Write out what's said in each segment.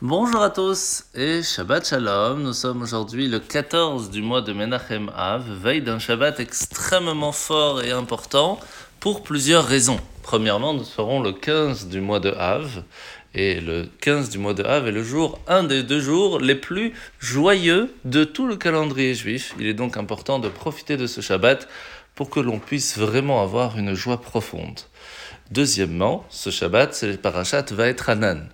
Bonjour à tous et Shabbat Shalom. Nous sommes aujourd'hui le 14 du mois de Menachem Av, veille d'un Shabbat extrêmement fort et important pour plusieurs raisons. Premièrement, nous serons le 15 du mois de Av et le 15 du mois de Av est le jour, un des deux jours les plus joyeux de tout le calendrier juif. Il est donc important de profiter de ce Shabbat pour que l'on puisse vraiment avoir une joie profonde. Deuxièmement, ce Shabbat, c'est le parashat Vaetranan.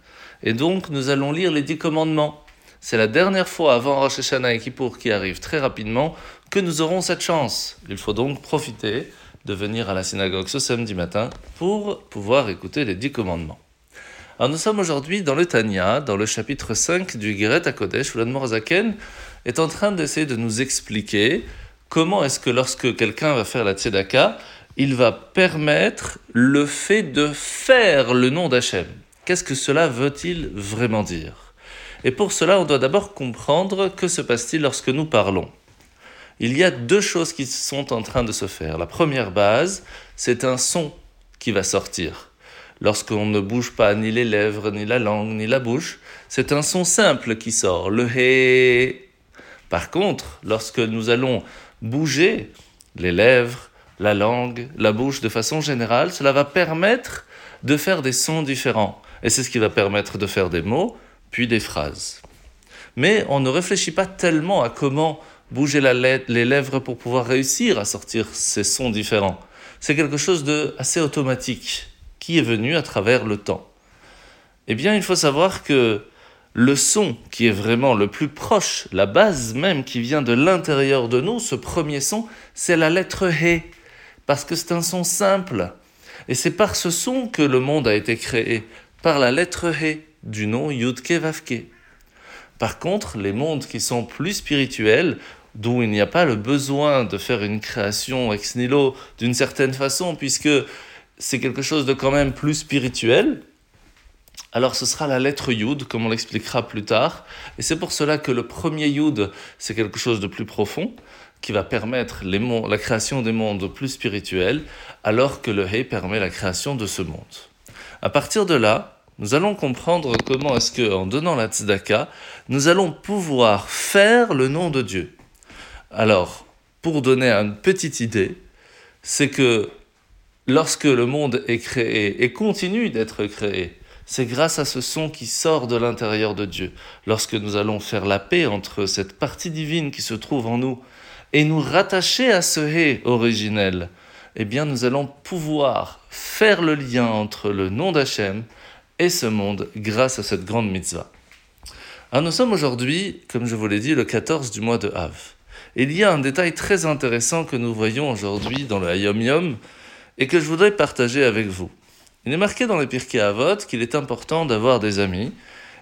Et donc, nous allons lire les dix commandements. C'est la dernière fois avant Rosh Hashanah et Kippour qui arrive très rapidement que nous aurons cette chance. Il faut donc profiter de venir à la synagogue ce samedi matin pour pouvoir écouter les dix commandements. Alors nous sommes aujourd'hui dans le Tanya, dans le chapitre 5 du Geret HaKodesh, où l'Admorazaken est en train d'essayer de nous expliquer comment est-ce que lorsque quelqu'un va faire la Tzedaka, il va permettre le fait de faire le nom d'Hachem. Qu'est-ce que cela veut-il vraiment dire? Et pour cela, on doit d'abord comprendre que se passe-t-il lorsque nous parlons. Il y a deux choses qui sont en train de se faire. La première base, c'est un son qui va sortir. Lorsqu'on ne bouge pas ni les lèvres, ni la langue, ni la bouche, c'est un son simple qui sort, le hé. Par contre, lorsque nous allons bouger les lèvres, la langue, la bouche de façon générale, cela va permettre de faire des sons différents. Et c'est ce qui va permettre de faire des mots, puis des phrases. Mais on ne réfléchit pas tellement à comment bouger les lèvres pour pouvoir réussir à sortir ces sons différents. C'est quelque chose de assez automatique qui est venu à travers le temps. Eh bien, il faut savoir que le son qui est vraiment le plus proche, la base même qui vient de l'intérieur de nous, ce premier son, c'est la lettre He, parce que c'est un son simple. Et c'est par ce son que le monde a été créé par la lettre He du nom Yudke Vavke. Par contre, les mondes qui sont plus spirituels, d'où il n'y a pas le besoin de faire une création ex nihilo d'une certaine façon, puisque c'est quelque chose de quand même plus spirituel, alors ce sera la lettre Yud, comme on l'expliquera plus tard. Et c'est pour cela que le premier Yud, c'est quelque chose de plus profond, qui va permettre la création des mondes plus spirituels, alors que le He permet la création de ce monde. À partir de là, nous allons comprendre comment est-ce que, en donnant la tzedaka, nous allons pouvoir faire le nom de Dieu. Alors, pour donner une petite idée, c'est que lorsque le monde est créé et continue d'être créé, c'est grâce à ce son qui sort de l'intérieur de Dieu. Lorsque nous allons faire la paix entre cette partie divine qui se trouve en nous et nous rattacher à ce hé originel, eh bien nous allons pouvoir faire le lien entre le nom d'Hachem et ce monde grâce à cette grande mitzvah. Alors nous sommes aujourd'hui, comme je vous l'ai dit, le 14 du mois de Av. Il y a un détail très intéressant que nous voyons aujourd'hui dans le Hayom Yom et que je voudrais partager avec vous. Il est marqué dans les Pirkei Avot qu'il est important d'avoir des amis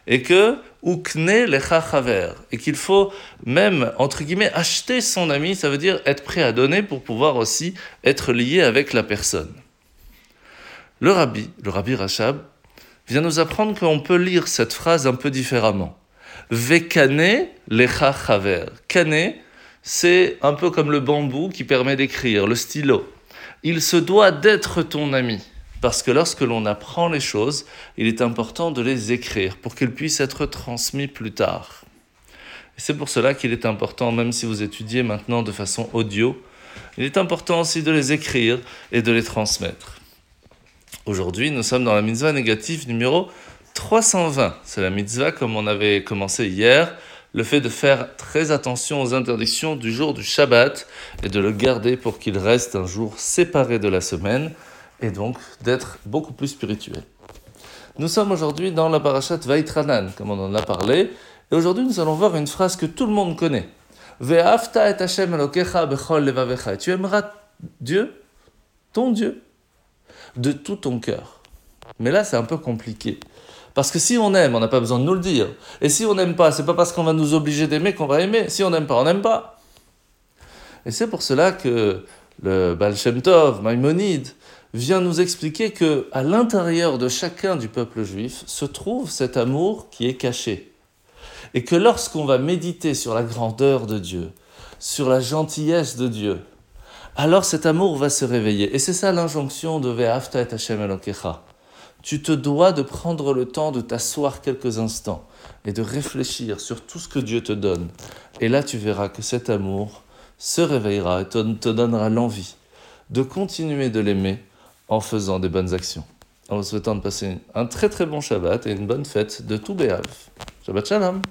et que ukne lecha chaver et qu'il faut même entre guillemets acheter son ami, ça veut dire être prêt à donner pour pouvoir aussi être lié avec la personne. Le rabbi, le rabbi Rachab, vient nous apprendre qu'on peut lire cette phrase un peu différemment. Vekane lecha chaver. Kane, c'est un peu comme le bambou qui permet d'écrire, le stylo. Il se doit d'être ton ami. Parce que lorsque l'on apprend les choses, il est important de les écrire pour qu'elles puissent être transmises plus tard. C'est pour cela qu'il est important, même si vous étudiez maintenant de façon audio, il est important aussi de les écrire et de les transmettre. Aujourd'hui, nous sommes dans la mitzvah négative numéro 320. C'est la mitzvah comme on avait commencé hier, le fait de faire très attention aux interdictions du jour du Shabbat et de le garder pour qu'il reste un jour séparé de la semaine et donc d'être beaucoup plus spirituel. Nous sommes aujourd'hui dans la parashat Vaitranan, comme on en a parlé, et aujourd'hui nous allons voir une phrase que tout le monde connaît. Ve'afta et Hashem bechol. Tu aimeras Dieu, ton Dieu, de tout ton cœur. Mais là, c'est un peu compliqué. Parce que si on aime, on n'a pas besoin de nous le dire. Et si on n'aime pas, c'est pas parce qu'on va nous obliger d'aimer qu'on va aimer. Si on n'aime pas, on n'aime pas. Et c'est pour cela que le Baal Shem Tov, Maïmonide, vient nous expliquer que à l'intérieur de chacun du peuple juif se trouve cet amour qui est caché. Et que lorsqu'on va méditer sur la grandeur de Dieu, sur la gentillesse de Dieu, alors cet amour va se réveiller. Et c'est ça l'injonction de Ve'afta et Hashem Elokecha. tu te dois de prendre le temps de t'asseoir quelques instants et de réfléchir sur tout ce que Dieu te donne. Et là, tu verras que cet amour se réveillera et te donnera l'envie de continuer de l'aimer en faisant des bonnes actions. En vous souhaitant de passer un très très bon Shabbat et une bonne fête de tout Béav. Shabbat Shalom